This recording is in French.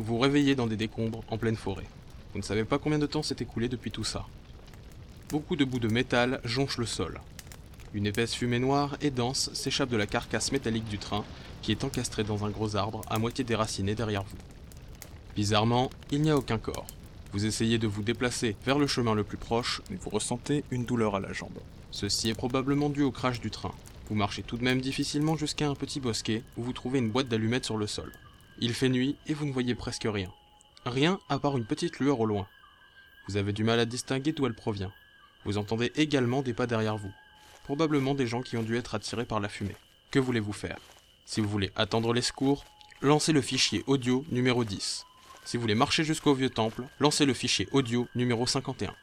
vous vous réveillez dans des décombres en pleine forêt. Vous ne savez pas combien de temps s'est écoulé depuis tout ça. Beaucoup de bouts de métal jonchent le sol. Une épaisse fumée noire et dense s'échappe de la carcasse métallique du train qui est encastré dans un gros arbre à moitié déraciné derrière vous. Bizarrement, il n'y a aucun corps. Vous essayez de vous déplacer vers le chemin le plus proche, mais vous ressentez une douleur à la jambe. Ceci est probablement dû au crash du train. Vous marchez tout de même difficilement jusqu'à un petit bosquet où vous trouvez une boîte d'allumettes sur le sol. Il fait nuit et vous ne voyez presque rien. Rien à part une petite lueur au loin. Vous avez du mal à distinguer d'où elle provient. Vous entendez également des pas derrière vous. Probablement des gens qui ont dû être attirés par la fumée. Que voulez-vous faire? Si vous voulez attendre les secours, lancez le fichier audio numéro 10. Si vous voulez marcher jusqu'au vieux temple, lancez le fichier audio numéro 51.